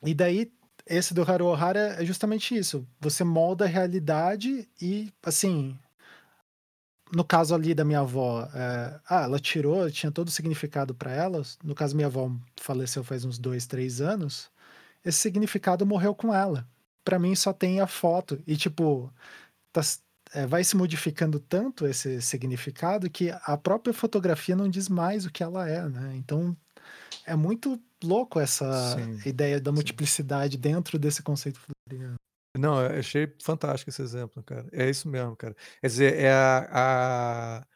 e daí, esse do Haru Ohara é justamente isso. Você molda a realidade e, assim, no caso ali da minha avó, é, ah, ela tirou, tinha todo o significado para ela. No caso, minha avó faleceu faz uns dois, três anos. Esse significado morreu com ela para mim só tem a foto. E, tipo, tá, é, vai se modificando tanto esse significado que a própria fotografia não diz mais o que ela é, né? Então, é muito louco essa sim, ideia da multiplicidade sim. dentro desse conceito Não, eu achei fantástico esse exemplo, cara. É isso mesmo, cara. Quer dizer, é a, a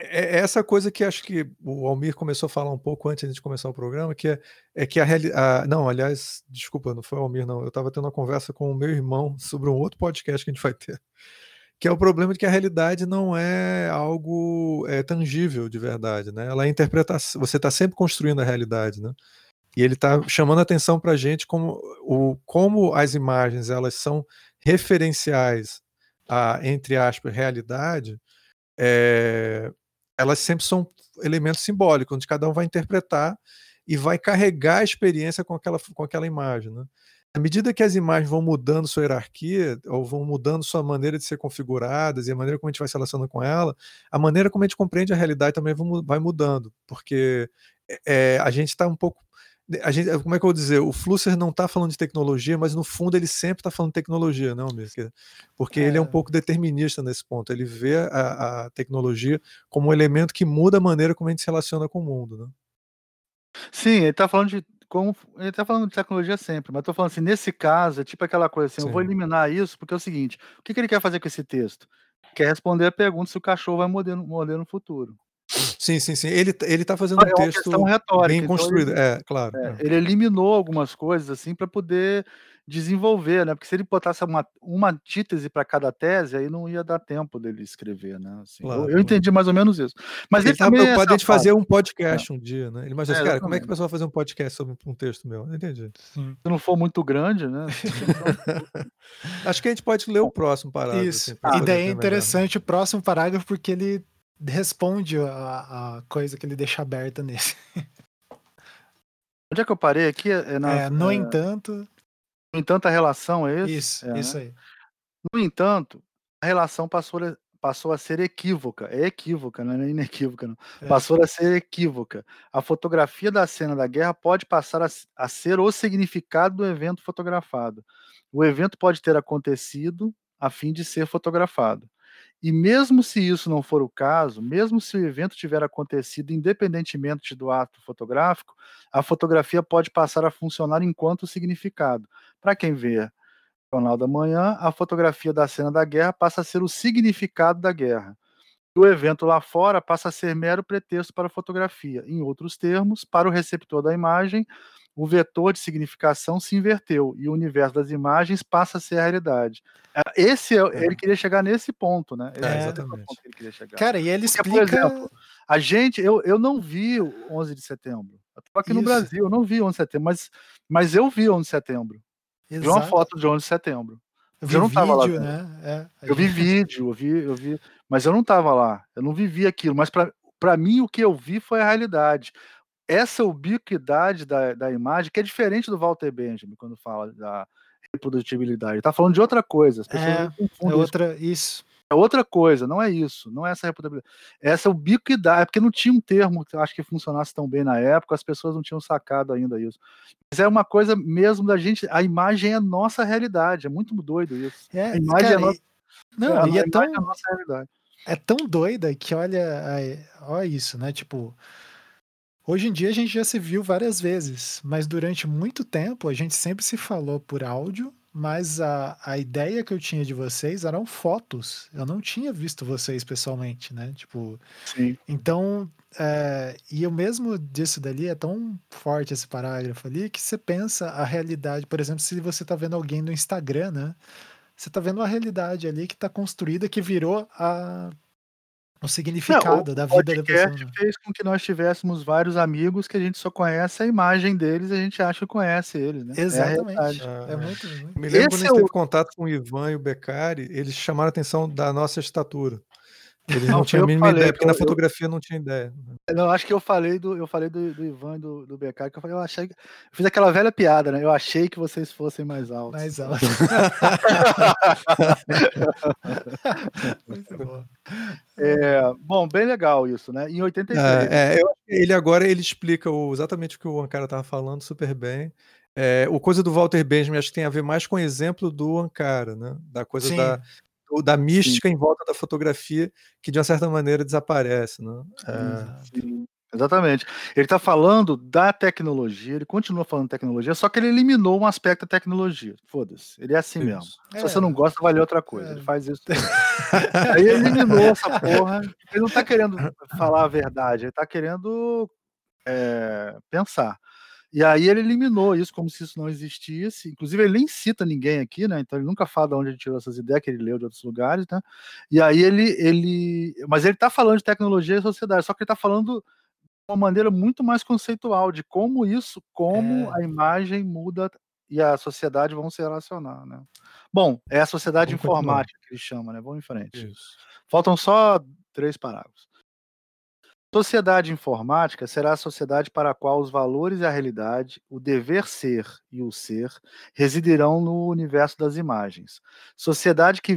é, é essa coisa que acho que o Almir começou a falar um pouco antes de começar o programa, que é, é que a realidade. Não, aliás, desculpa, não foi o Almir, não. Eu estava tendo uma conversa com o meu irmão sobre um outro podcast que a gente vai ter. Que é o problema de que a realidade não é algo é, tangível de verdade, né? Ela é interpretação. Você está sempre construindo a realidade, né? E ele está chamando a atenção para a gente como, o, como as imagens elas são referenciais a, entre aspas, realidade, é, elas sempre são elementos simbólicos, onde cada um vai interpretar e vai carregar a experiência com aquela, com aquela imagem. Né? À medida que as imagens vão mudando sua hierarquia, ou vão mudando sua maneira de ser configuradas e a maneira como a gente vai se relacionando com ela, a maneira como a gente compreende a realidade também vai mudando, porque é, a gente está um pouco a gente, como é que eu vou dizer? O Flusser não está falando de tecnologia, mas no fundo ele sempre está falando de tecnologia, não, mesmo? Porque é. ele é um é. pouco determinista nesse ponto. Ele vê a, a, tecnologia como um elemento que muda a maneira como a gente se relaciona com o mundo, né? Sim, ele está falando de como ele está falando de tecnologia sempre, mas estou falando assim, nesse caso, é tipo aquela coisa assim, Sim. eu vou eliminar isso porque é o seguinte, o que, que ele quer fazer com esse texto? Quer responder a pergunta se o cachorro vai morder, morder no futuro. Sim, sim, sim. Ele, ele tá fazendo é um texto retórica, bem então construído. Ele, é, claro. É, ele eliminou algumas coisas assim para poder desenvolver, né? Porque se ele botasse uma, uma antítese para cada tese, aí não ia dar tempo dele escrever, né? Assim, claro, eu, eu, entendi mais ou menos isso. Mas ele, ele tá preocupado de fazer um podcast é. um dia, né? Ele imagina, é, cara, como é que o pessoal vai fazer um podcast sobre um texto meu? Eu entendi. Sim. Se não for muito grande, né? Acho que a gente pode ler o próximo parágrafo. Isso. Assim, e daí é interessante o próximo parágrafo, porque ele responde a, a coisa que ele deixa aberta nesse. Onde é que eu parei aqui? É, na, é no é... entanto. No entanto, a relação é esse? Isso, é, isso né? aí. No entanto, a relação passou, passou a ser equívoca. É equívoca, não é inequívoca, não. É. Passou a ser equívoca. A fotografia da cena da guerra pode passar a, a ser o significado do evento fotografado. O evento pode ter acontecido a fim de ser fotografado. E mesmo se isso não for o caso, mesmo se o evento tiver acontecido independentemente do ato fotográfico, a fotografia pode passar a funcionar enquanto significado. Para quem vê o Jornal da Manhã, a fotografia da cena da guerra passa a ser o significado da guerra. O evento lá fora passa a ser mero pretexto para a fotografia. Em outros termos, para o receptor da imagem, o vetor de significação se inverteu e o universo das imagens passa a ser a realidade. É, esse é, é. ele queria chegar nesse ponto, né? É, é exatamente. que ele queria chegar. Cara, e ele Porque, explica. Por exemplo, a gente, eu, eu não vi o 11 de setembro. Eu tô aqui Isso. no Brasil, eu não vi o 11 de setembro, mas, mas eu vi o 11 de setembro. Exato. Vi uma foto de 11 de setembro. Eu, eu não vídeo, lá. Né? É, eu vi vídeo, eu vi, eu vi, mas eu não estava lá. Eu não vivi aquilo. Mas para mim o que eu vi foi a realidade essa ubiquidade da, da imagem, que é diferente do Walter Benjamin quando fala da reprodutibilidade. Ele está falando de outra coisa. As pessoas é, é outra, isso. isso. É outra coisa, não é isso, não é essa reprodutibilidade. Essa ubiquidade, é porque não tinha um termo que eu acho que funcionasse tão bem na época, as pessoas não tinham sacado ainda isso. Mas é uma coisa mesmo da gente, a imagem é nossa realidade, é muito doido isso. É, a imagem cara, é nossa, não, é, e é tão, é nossa realidade. É tão doida que olha, olha isso, né? Tipo, Hoje em dia a gente já se viu várias vezes, mas durante muito tempo a gente sempre se falou por áudio, mas a, a ideia que eu tinha de vocês eram fotos. Eu não tinha visto vocês pessoalmente, né? Tipo. Sim. Então, é, e o mesmo disso dali é tão forte esse parágrafo ali que você pensa a realidade. Por exemplo, se você tá vendo alguém no Instagram, né? Você tá vendo uma realidade ali que tá construída, que virou a o significado Não, da vida da pessoa. Né? fez com que nós tivéssemos vários amigos que a gente só conhece a imagem deles e a gente acha que conhece eles, né? É Exatamente. É, é muito, muito. Me lembro Esse quando a gente é teve contato com o Ivan e o Beccari, eles chamaram a atenção da nossa estatura. Eles não, não tinham a mínima falei, ideia, porque eu, na fotografia eu, não tinha ideia. Não, acho que eu falei do, eu falei do, do Ivan e do, do BK, que eu falei, eu achei. Eu fiz aquela velha piada, né? Eu achei que vocês fossem mais altos. Mais altos. Muito bom. É, bom, bem legal isso, né? Em 83. É, é, eu, ele agora ele explica o, exatamente o que o Ankara estava falando super bem. É, o coisa do Walter Benjamin acho que tem a ver mais com o exemplo do Ankara, né? Da coisa Sim. da da mística Sim. em volta da fotografia que de uma certa maneira desaparece, né? É... Exatamente. Ele está falando da tecnologia, ele continua falando tecnologia, só que ele eliminou um aspecto da tecnologia. Foda-se, ele é assim isso. mesmo. É. Se você não gosta, vai ler outra coisa. É. Ele faz isso. Aí ele eliminou essa porra. Ele não está querendo falar a verdade, ele está querendo é, pensar. E aí ele eliminou isso como se isso não existisse. Inclusive, ele nem cita ninguém aqui, né? Então ele nunca fala de onde ele tirou essas ideias, que ele leu de outros lugares, né? E aí ele. ele... Mas ele está falando de tecnologia e sociedade, só que ele está falando de uma maneira muito mais conceitual de como isso, como é. a imagem muda e a sociedade vão se relacionar, né? Bom, é a sociedade Vamos informática continuar. que ele chama, né? Vamos em frente. Isso. Faltam só três parágrafos. Sociedade informática será a sociedade para a qual os valores e a realidade, o dever ser e o ser, residirão no universo das imagens. Sociedade que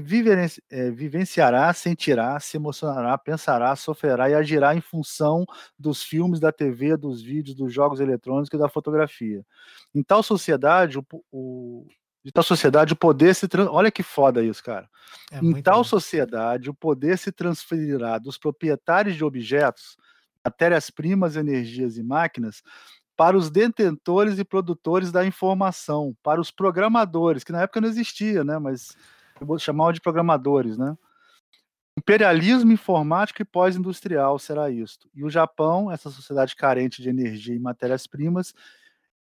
é, vivenciará, sentirá, se emocionará, pensará, sofrerá e agirá em função dos filmes, da TV, dos vídeos, dos jogos eletrônicos e da fotografia. Em tal sociedade, o, o de tal sociedade, o poder se trans... olha que foda isso, cara. É em tal bom. sociedade, o poder se transferirá dos proprietários de objetos matérias-primas, energias e máquinas para os detentores e produtores da informação, para os programadores, que na época não existia, né? Mas eu vou chamar de programadores, né? Imperialismo informático e pós-industrial será isto. E o Japão, essa sociedade carente de energia e matérias-primas,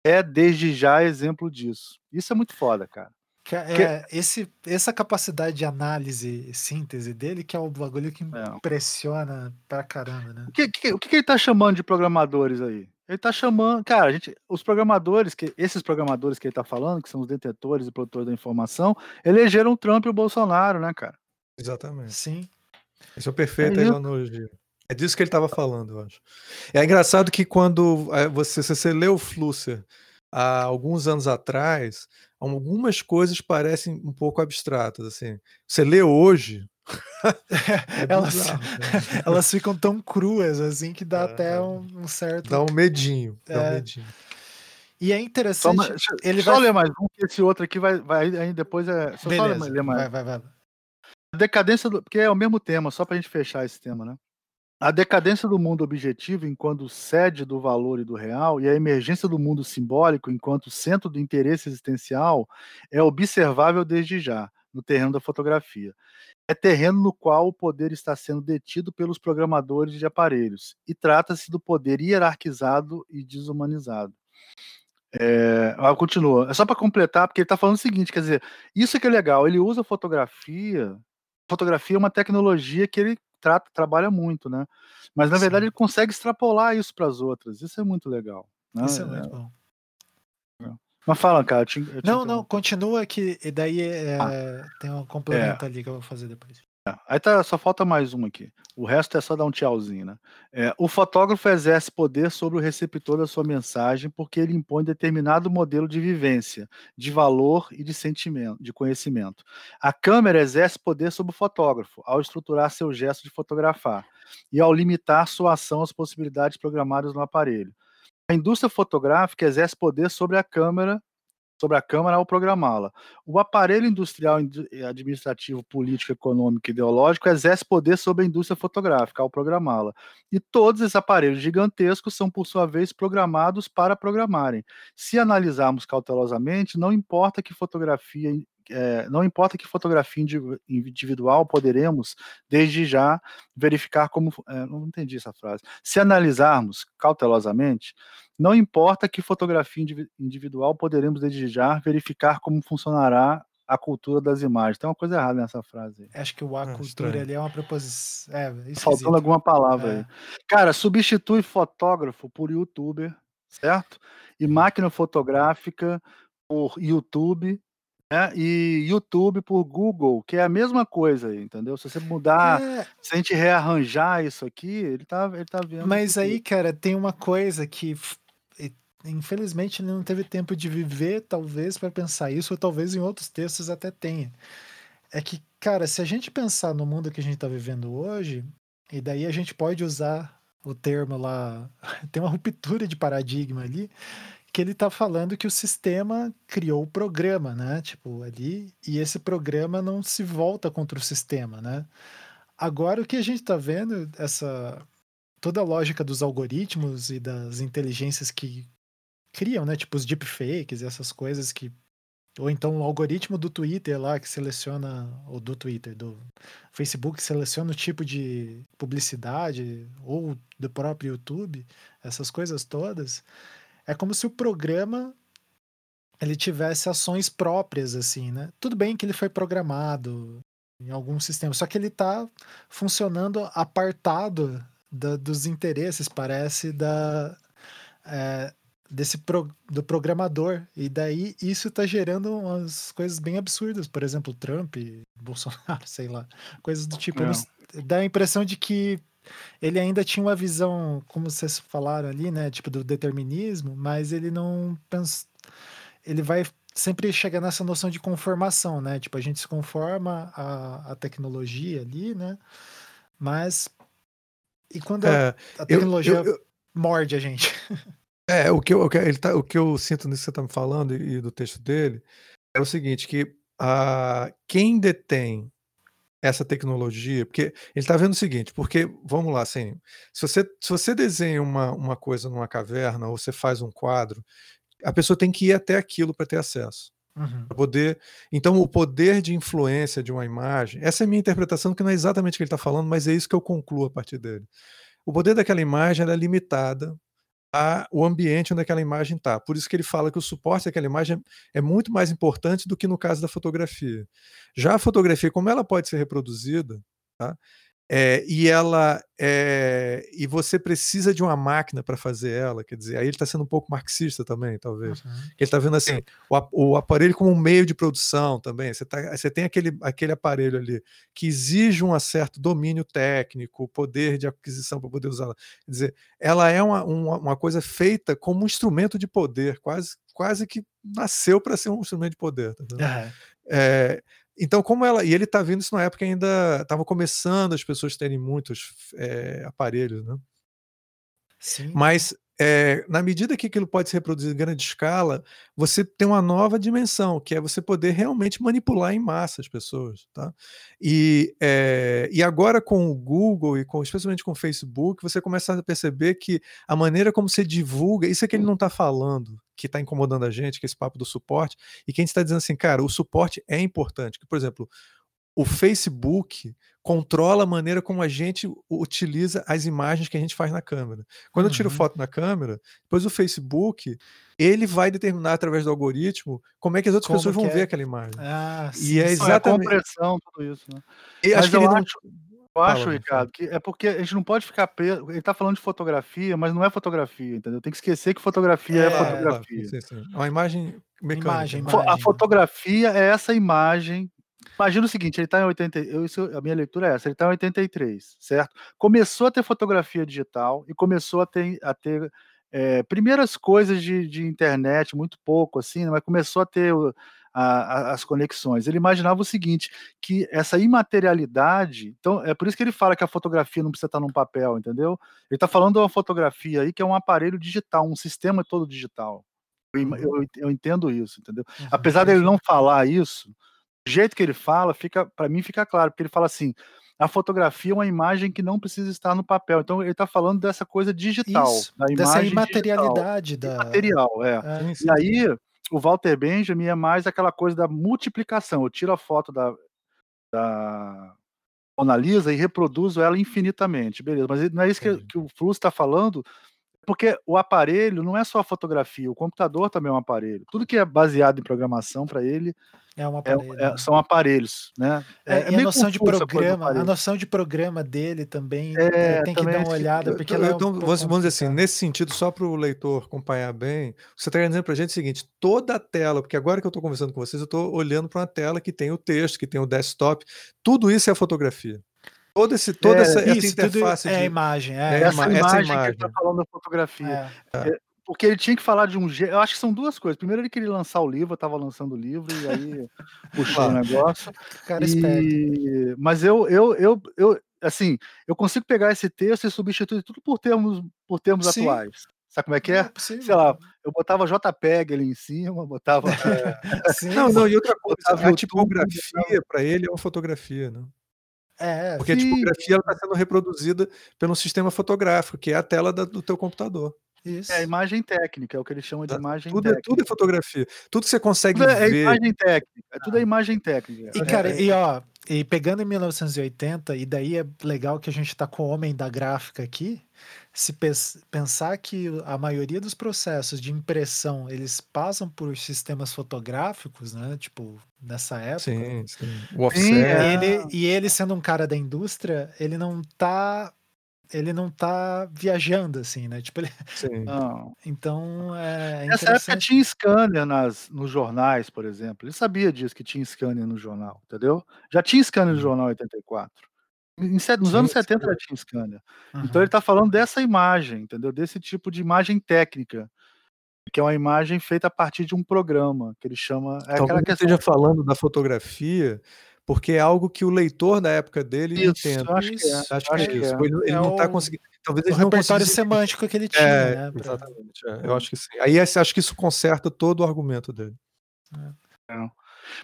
é desde já exemplo disso. Isso é muito foda, cara. É, que... esse, essa capacidade de análise e síntese dele que é o bagulho que é. impressiona pra caramba, né? O que, que, o que ele tá chamando de programadores aí? Ele tá chamando, cara, a gente, os programadores, que esses programadores que ele tá falando, que são os detetores e produtores da informação, elegeram o Trump e o Bolsonaro, né, cara? Exatamente. Sim. Isso é perfeito é analogia. É disso que ele estava falando, eu acho. É engraçado que quando é, você, se você lê o Flusser há alguns anos atrás, algumas coisas parecem um pouco abstratas, assim. Você lê hoje. é elas, elas ficam tão cruas assim que dá é, até um, um, certo. Dá um medinho. É. Dá um é. medinho. E é interessante. Só, ele só vai... ler mais um, que esse outro aqui vai, vai aí depois é. Só Beleza, só ler mais. Vai, vai, vai. A decadência do. Porque é o mesmo tema, só pra gente fechar esse tema, né? A decadência do mundo objetivo enquanto sede do valor e do real e a emergência do mundo simbólico enquanto centro do interesse existencial é observável desde já no terreno da fotografia. É terreno no qual o poder está sendo detido pelos programadores de aparelhos e trata-se do poder hierarquizado e desumanizado. É, continua. É só para completar, porque ele está falando o seguinte: quer dizer, isso é que é legal. Ele usa fotografia. Fotografia é uma tecnologia que ele trata, trabalha muito, né? Mas na Sim. verdade ele consegue extrapolar isso para as outras. Isso é muito legal. Né? Isso é muito é. bom. É. Mas fala, cara. Eu te, eu te não, não, continua que e daí é, ah, tem um complemento é. ali que eu vou fazer depois. É, aí tá, só falta mais um aqui. O resto é só dar um tchauzinho, né? É, o fotógrafo exerce poder sobre o receptor da sua mensagem porque ele impõe determinado modelo de vivência, de valor e de sentimento, de conhecimento. A câmera exerce poder sobre o fotógrafo ao estruturar seu gesto de fotografar e ao limitar sua ação às possibilidades programadas no aparelho. A indústria fotográfica exerce poder sobre a câmera sobre a Câmara ao programá-la. O aparelho industrial, administrativo, político, econômico e ideológico exerce poder sobre a indústria fotográfica ao programá-la. E todos esses aparelhos gigantescos são, por sua vez, programados para programarem. Se analisarmos cautelosamente, não importa que fotografia é, não importa que fotografia individual poderemos, desde já, verificar como. É, não entendi essa frase. Se analisarmos cautelosamente, não importa que fotografia individual poderemos, desde já, verificar como funcionará a cultura das imagens. Tem uma coisa errada nessa frase. Acho que o a é, cultura ali é uma preposição. É, Faltando alguma palavra é. aí. Cara, substitui fotógrafo por youtuber, certo? E máquina fotográfica por YouTube né, e YouTube por Google, que é a mesma coisa, entendeu? Se você mudar, é... se a gente rearranjar isso aqui, ele tá, ele tá vendo. Mas aí, cara, tem uma coisa que infelizmente ele não teve tempo de viver, talvez, para pensar isso, ou talvez em outros textos até tenha. É que, cara, se a gente pensar no mundo que a gente está vivendo hoje, e daí a gente pode usar o termo lá, tem uma ruptura de paradigma ali, que ele está falando que o sistema criou o programa, né? Tipo, ali, e esse programa não se volta contra o sistema, né? Agora, o que a gente está vendo, essa toda a lógica dos algoritmos e das inteligências que criam, né? Tipo os deepfakes e essas coisas que. Ou então o algoritmo do Twitter lá que seleciona. Ou do Twitter, do Facebook seleciona o tipo de publicidade, ou do próprio YouTube, essas coisas todas. É como se o programa ele tivesse ações próprias, assim, né? Tudo bem que ele foi programado em algum sistema, só que ele está funcionando apartado da, dos interesses, parece, da, é, desse pro, do programador. E daí isso está gerando umas coisas bem absurdas. Por exemplo, Trump, Bolsonaro, sei lá, coisas do tipo. É. Dá a impressão de que ele ainda tinha uma visão, como vocês falaram ali, né? Tipo, do determinismo, mas ele não pensa. Ele vai sempre chegar nessa noção de conformação, né? Tipo, a gente se conforma à, à tecnologia ali, né? Mas. E quando é, a, a, tecnologia eu, eu, eu... morde a gente? É, o que eu, o que, ele tá, o que eu sinto nisso que você está me falando e, e, do texto dele é o seguinte, que a, quem detém essa tecnologia, porque ele está vendo o seguinte, porque, vamos lá, assim, se você, se você desenha uma, uma coisa numa caverna ou você faz um quadro, a pessoa tem que ir até aquilo para ter acesso. Uhum. poder. Então, o poder de influência de uma imagem, essa é a minha interpretação, que não é exatamente o que ele está falando, mas é isso que eu concluo a partir dele. O poder daquela imagem é limitada a, o ambiente onde aquela imagem está. Por isso que ele fala que o suporte daquela imagem é muito mais importante do que no caso da fotografia. Já a fotografia, como ela pode ser reproduzida, tá? É, e ela é, e você precisa de uma máquina para fazer ela, quer dizer, aí ele está sendo um pouco marxista também, talvez. Uhum. Ele está vendo assim o, o, aparelho como um meio de produção também. Você, tá, você tem aquele, aquele aparelho ali que exige um certo domínio técnico, poder de aquisição para poder usá-la. Quer dizer, ela é uma, uma, uma, coisa feita como um instrumento de poder, quase, quase que nasceu para ser um instrumento de poder. Tá uhum. é, então, como ela. E ele está vindo isso na época ainda. Estava começando as pessoas terem muitos é, aparelhos, né? Sim. Mas é, na medida que aquilo pode ser reproduzido em grande escala, você tem uma nova dimensão, que é você poder realmente manipular em massa as pessoas. Tá? E, é, e agora com o Google e com, especialmente com o Facebook, você começa a perceber que a maneira como você divulga, isso é que ele não está falando, que está incomodando a gente, que é esse papo do suporte, e que gente está dizendo assim, cara, o suporte é importante. Por exemplo, o Facebook controla a maneira como a gente utiliza as imagens que a gente faz na câmera. Quando uhum. eu tiro uhum. foto na câmera, depois o Facebook ele vai determinar através do algoritmo como é que as outras como pessoas vão é? ver aquela imagem. Ah, sim, e é exatamente é compressão tudo isso, né? E acho que ele não... Eu acho, Fala, Ricardo, que é porque a gente não pode ficar preso. Ele está falando de fotografia, mas não é fotografia, entendeu? Tem que esquecer que fotografia é, é fotografia. É uma imagem mecânica. Imagem, imagem. A fotografia é essa imagem Imagina o seguinte, ele está em 80, eu, isso, a minha leitura é essa, ele está em 83, certo? Começou a ter fotografia digital e começou a ter, a ter é, primeiras coisas de, de, internet, muito pouco assim, né, mas começou a ter a, a, as conexões. Ele imaginava o seguinte, que essa imaterialidade, então é por isso que ele fala que a fotografia não precisa estar num papel, entendeu? Ele está falando de uma fotografia aí que é um aparelho digital, um sistema todo digital. Eu, uhum. eu, eu entendo isso, entendeu? Uhum. Apesar dele não falar isso, jeito que ele fala, fica para mim fica claro, porque ele fala assim: a fotografia é uma imagem que não precisa estar no papel. Então ele está falando dessa coisa digital, Isso, da dessa imaterialidade digital, da material, é. é. E aí o Walter Benjamin é mais aquela coisa da multiplicação. Eu tiro a foto da, da Mona Lisa e reproduzo ela infinitamente, beleza? Mas não é isso que, que o Fluxo está falando. Porque o aparelho não é só a fotografia, o computador também é um aparelho. Tudo que é baseado em programação para ele é um aparelho, é, é, né? são aparelhos, né? É, é, é a noção de programa, a noção de programa dele também é, tem que dar uma olhada, porque eu, então, um vamos, vamos dizer assim, nesse sentido, só para o leitor acompanhar bem, você está dizendo para a gente o seguinte: toda a tela, porque agora que eu estou conversando com vocês, eu estou olhando para uma tela que tem o texto, que tem o desktop, tudo isso é fotografia. Todo esse, toda essa, isso, essa interface é de, a imagem, é, essa, imagem, essa imagem que está falando da fotografia. Porque ele tinha que falar de um jeito. Eu acho que são duas coisas. Primeiro, ele queria lançar o livro, eu estava lançando o livro, e aí puxou o negócio. Cara e... Mas eu, eu, eu, eu, assim, eu consigo pegar esse texto e substituir tudo por termos, por termos atuais. Sabe como é que é? é Sei lá, eu botava JPEG ali em cima, botava. É... Sim, não, não, e outra coisa, a tipografia para ele é uma fotografia, né? É, Porque sim. a tipografia está sendo reproduzida pelo sistema fotográfico, que é a tela da, do teu computador. Isso. É a imagem técnica, é o que eles chamam de imagem tudo técnica. É, tudo é fotografia. Tudo que você consegue tudo é, ver. É imagem técnica. É tudo é imagem técnica. E, cara, e ó, e pegando em 1980, e daí é legal que a gente tá com o homem da gráfica aqui, se pensar que a maioria dos processos de impressão eles passam por sistemas fotográficos, né? Tipo, nessa época. Sim, sim. O offset. Sim, ele, e ele sendo um cara da indústria, ele não tá ele não tá viajando assim, né? Tipo, ele... Sim. Não. Então, é Nessa época tinha scanner nas, nos jornais, por exemplo. Ele sabia disso, que tinha scanner no jornal, entendeu? Já tinha scanner no jornal 84. Nos sim, anos 70 já tinha scanner. Uhum. Então ele está falando dessa imagem, entendeu? Desse tipo de imagem técnica, que é uma imagem feita a partir de um programa, que ele chama. É Talvez aquela esteja falando da fotografia, porque é algo que o leitor da época dele isso, entende. Acho que é. Acho, acho que é isso. É. Ele, ele é não está conseguindo. Talvez ele o repertório semântico que ele tinha, é, né? Exatamente. É. Eu acho que sim. Aí acho que isso conserta todo o argumento dele. É.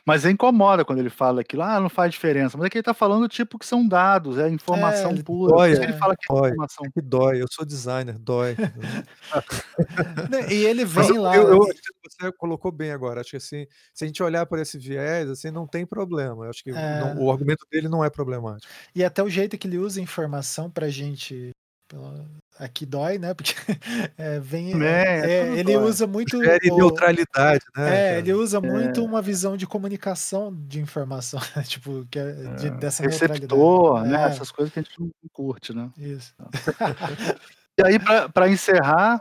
Mas incomoda quando ele fala aquilo, ah, não faz diferença. Mas aqui ele tá falando tipo que são dados, é informação é, pura. Dói, ele fala que é dói, informação. Que dói, eu sou designer, dói. e ele vem eu, lá. Eu, eu, você colocou bem agora. Acho que assim, se a gente olhar por esse viés, assim, não tem problema. Eu acho que é... não, o argumento dele não é problemático. E até o jeito que ele usa informação pra gente aqui dói, né? Porque é, vem, é, é, ele dói. usa muito o, neutralidade, né? É, ele usa muito uma visão de comunicação de informação, tipo que é de, dessa receptor, né? Essas coisas que a gente não curte, né? Isso. e aí para encerrar,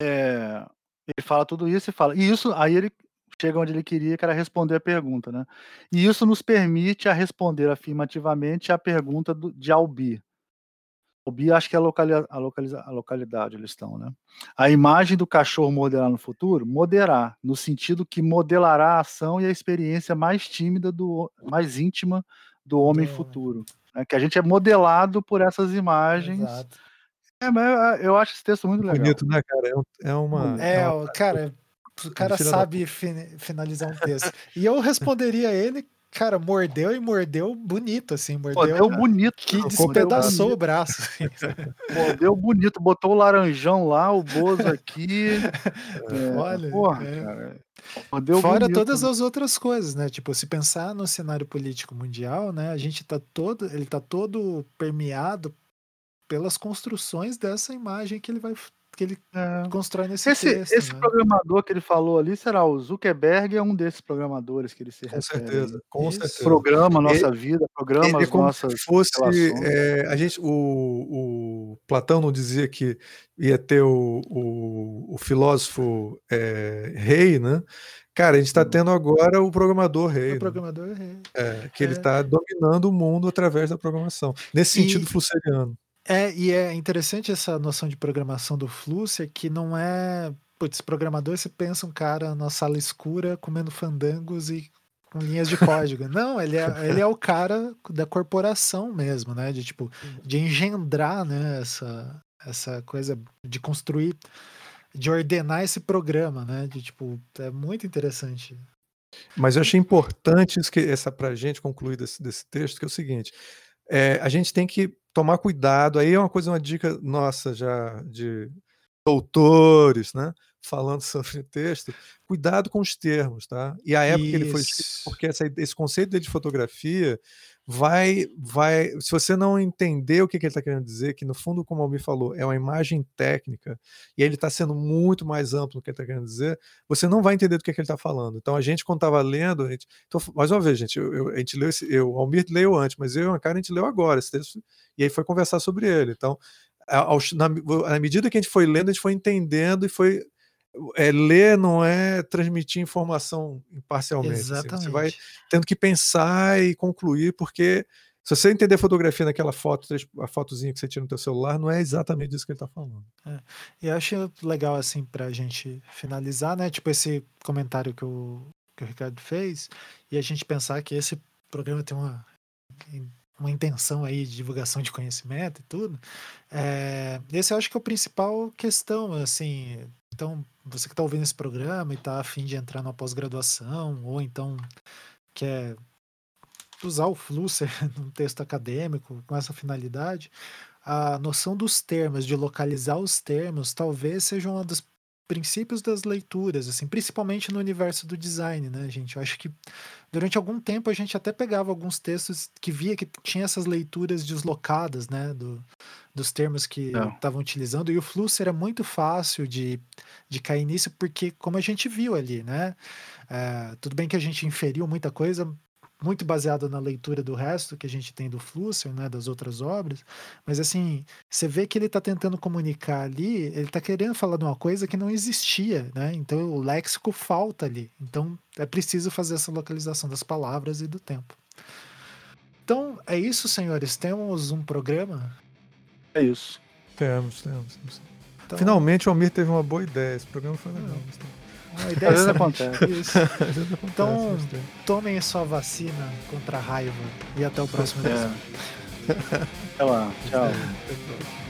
ele fala tudo isso e fala e isso aí ele chega onde ele queria, que era responder a pergunta, né? E isso nos permite a responder afirmativamente a pergunta do, de Albi Albi acho que é a, locali a, localiza a localidade eles estão, né? A imagem do cachorro modelar no futuro? Moderar, no sentido que modelará a ação e a experiência mais tímida, do, mais íntima do homem futuro. Né? Que a gente é modelado por essas imagens. Exato. É, mas eu, acho esse texto muito legal. Bonito, né, cara? É, é uma. É, é uma... cara, o cara sabe finalizar um texto. E eu responderia ele Cara, mordeu e mordeu bonito, assim. Mordeu, mordeu bonito. Que despedaçou o braço. Assim. mordeu bonito. Botou o laranjão lá, o Bozo aqui. É, Olha. Porra, é. cara. Mordeu Fora bonito. todas as outras coisas, né? Tipo, se pensar no cenário político mundial, né? A gente tá todo. Ele tá todo permeado pelas construções dessa imagem que ele vai que ele é. constrói nesse esse, texto. Esse né? programador que ele falou ali será o Zuckerberg, é um desses programadores que ele se com refere. Certeza, com Isso. certeza. Programa a nossa ele, vida, programa ele é as nossas se fosse é, a gente, o, o Platão não dizia que ia ter o, o, o filósofo é, rei, né? Cara, a gente está tendo agora o programador rei. O né? programador rei. É, que ele está dominando o mundo através da programação. Nesse sentido e, flusseriano. É, e é interessante essa noção de programação do Flusser, que não é. Putz, programador, você pensa um cara na sala escura comendo fandangos e com linhas de código. Não, ele é, ele é o cara da corporação mesmo, né? De tipo, de engendrar, né, essa, essa coisa de construir, de ordenar esse programa, né? De tipo, é muito interessante. Mas eu achei importante isso que essa pra gente concluir desse, desse texto, que é o seguinte: é, a gente tem que tomar cuidado. Aí é uma coisa, uma dica nossa já de doutores, né? Falando sobre texto, cuidado com os termos, tá? E a época Isso. que ele foi escrito, porque essa, esse conceito de fotografia vai, vai. Se você não entender o que, que ele está querendo dizer, que no fundo, como o Almir falou, é uma imagem técnica, e ele está sendo muito mais amplo do que ele está querendo dizer, você não vai entender do que, que ele está falando. Então, a gente, quando estava lendo, a gente, então, mais uma vez, gente, eu, eu, a gente leu esse, eu, o Almir leu antes, mas eu e a cara a gente leu agora esse texto, e aí foi conversar sobre ele. Então, ao, na, na medida que a gente foi lendo, a gente foi entendendo e foi é, ler não é transmitir informação imparcialmente. Assim, você vai tendo que pensar e concluir, porque se você entender fotografia naquela foto, a fotozinha que você tira no teu celular, não é exatamente isso que ele está falando. É. E eu acho legal, assim, para a gente finalizar, né? Tipo, esse comentário que o, que o Ricardo fez, e a gente pensar que esse programa tem uma uma intenção aí de divulgação de conhecimento e tudo. É, esse eu acho que é o principal questão, assim. Então, você que está ouvindo esse programa e está afim de entrar na pós-graduação, ou então quer usar o Flusser num texto acadêmico com essa finalidade, a noção dos termos, de localizar os termos, talvez seja um dos princípios das leituras, assim, principalmente no universo do design, né, gente? Eu acho que durante algum tempo a gente até pegava alguns textos que via que tinha essas leituras deslocadas, né, do, dos termos que estavam utilizando, e o fluxo era muito fácil de, de cair nisso, porque como a gente viu ali, né, é, tudo bem que a gente inferiu muita coisa, muito baseado na leitura do resto que a gente tem do Flusser, né, das outras obras, mas assim, você vê que ele está tentando comunicar ali, ele está querendo falar de uma coisa que não existia, né? Então o léxico falta ali. Então é preciso fazer essa localização das palavras e do tempo. Então é isso, senhores. Temos um programa. É isso. Temos, temos. temos. Então... Finalmente o Almir teve uma boa ideia. Esse programa foi legal. É. A ideia Às vezes acontece. Isso. então, tomem sua vacina contra a raiva e até o próximo episódio. É. Até lá. Tchau.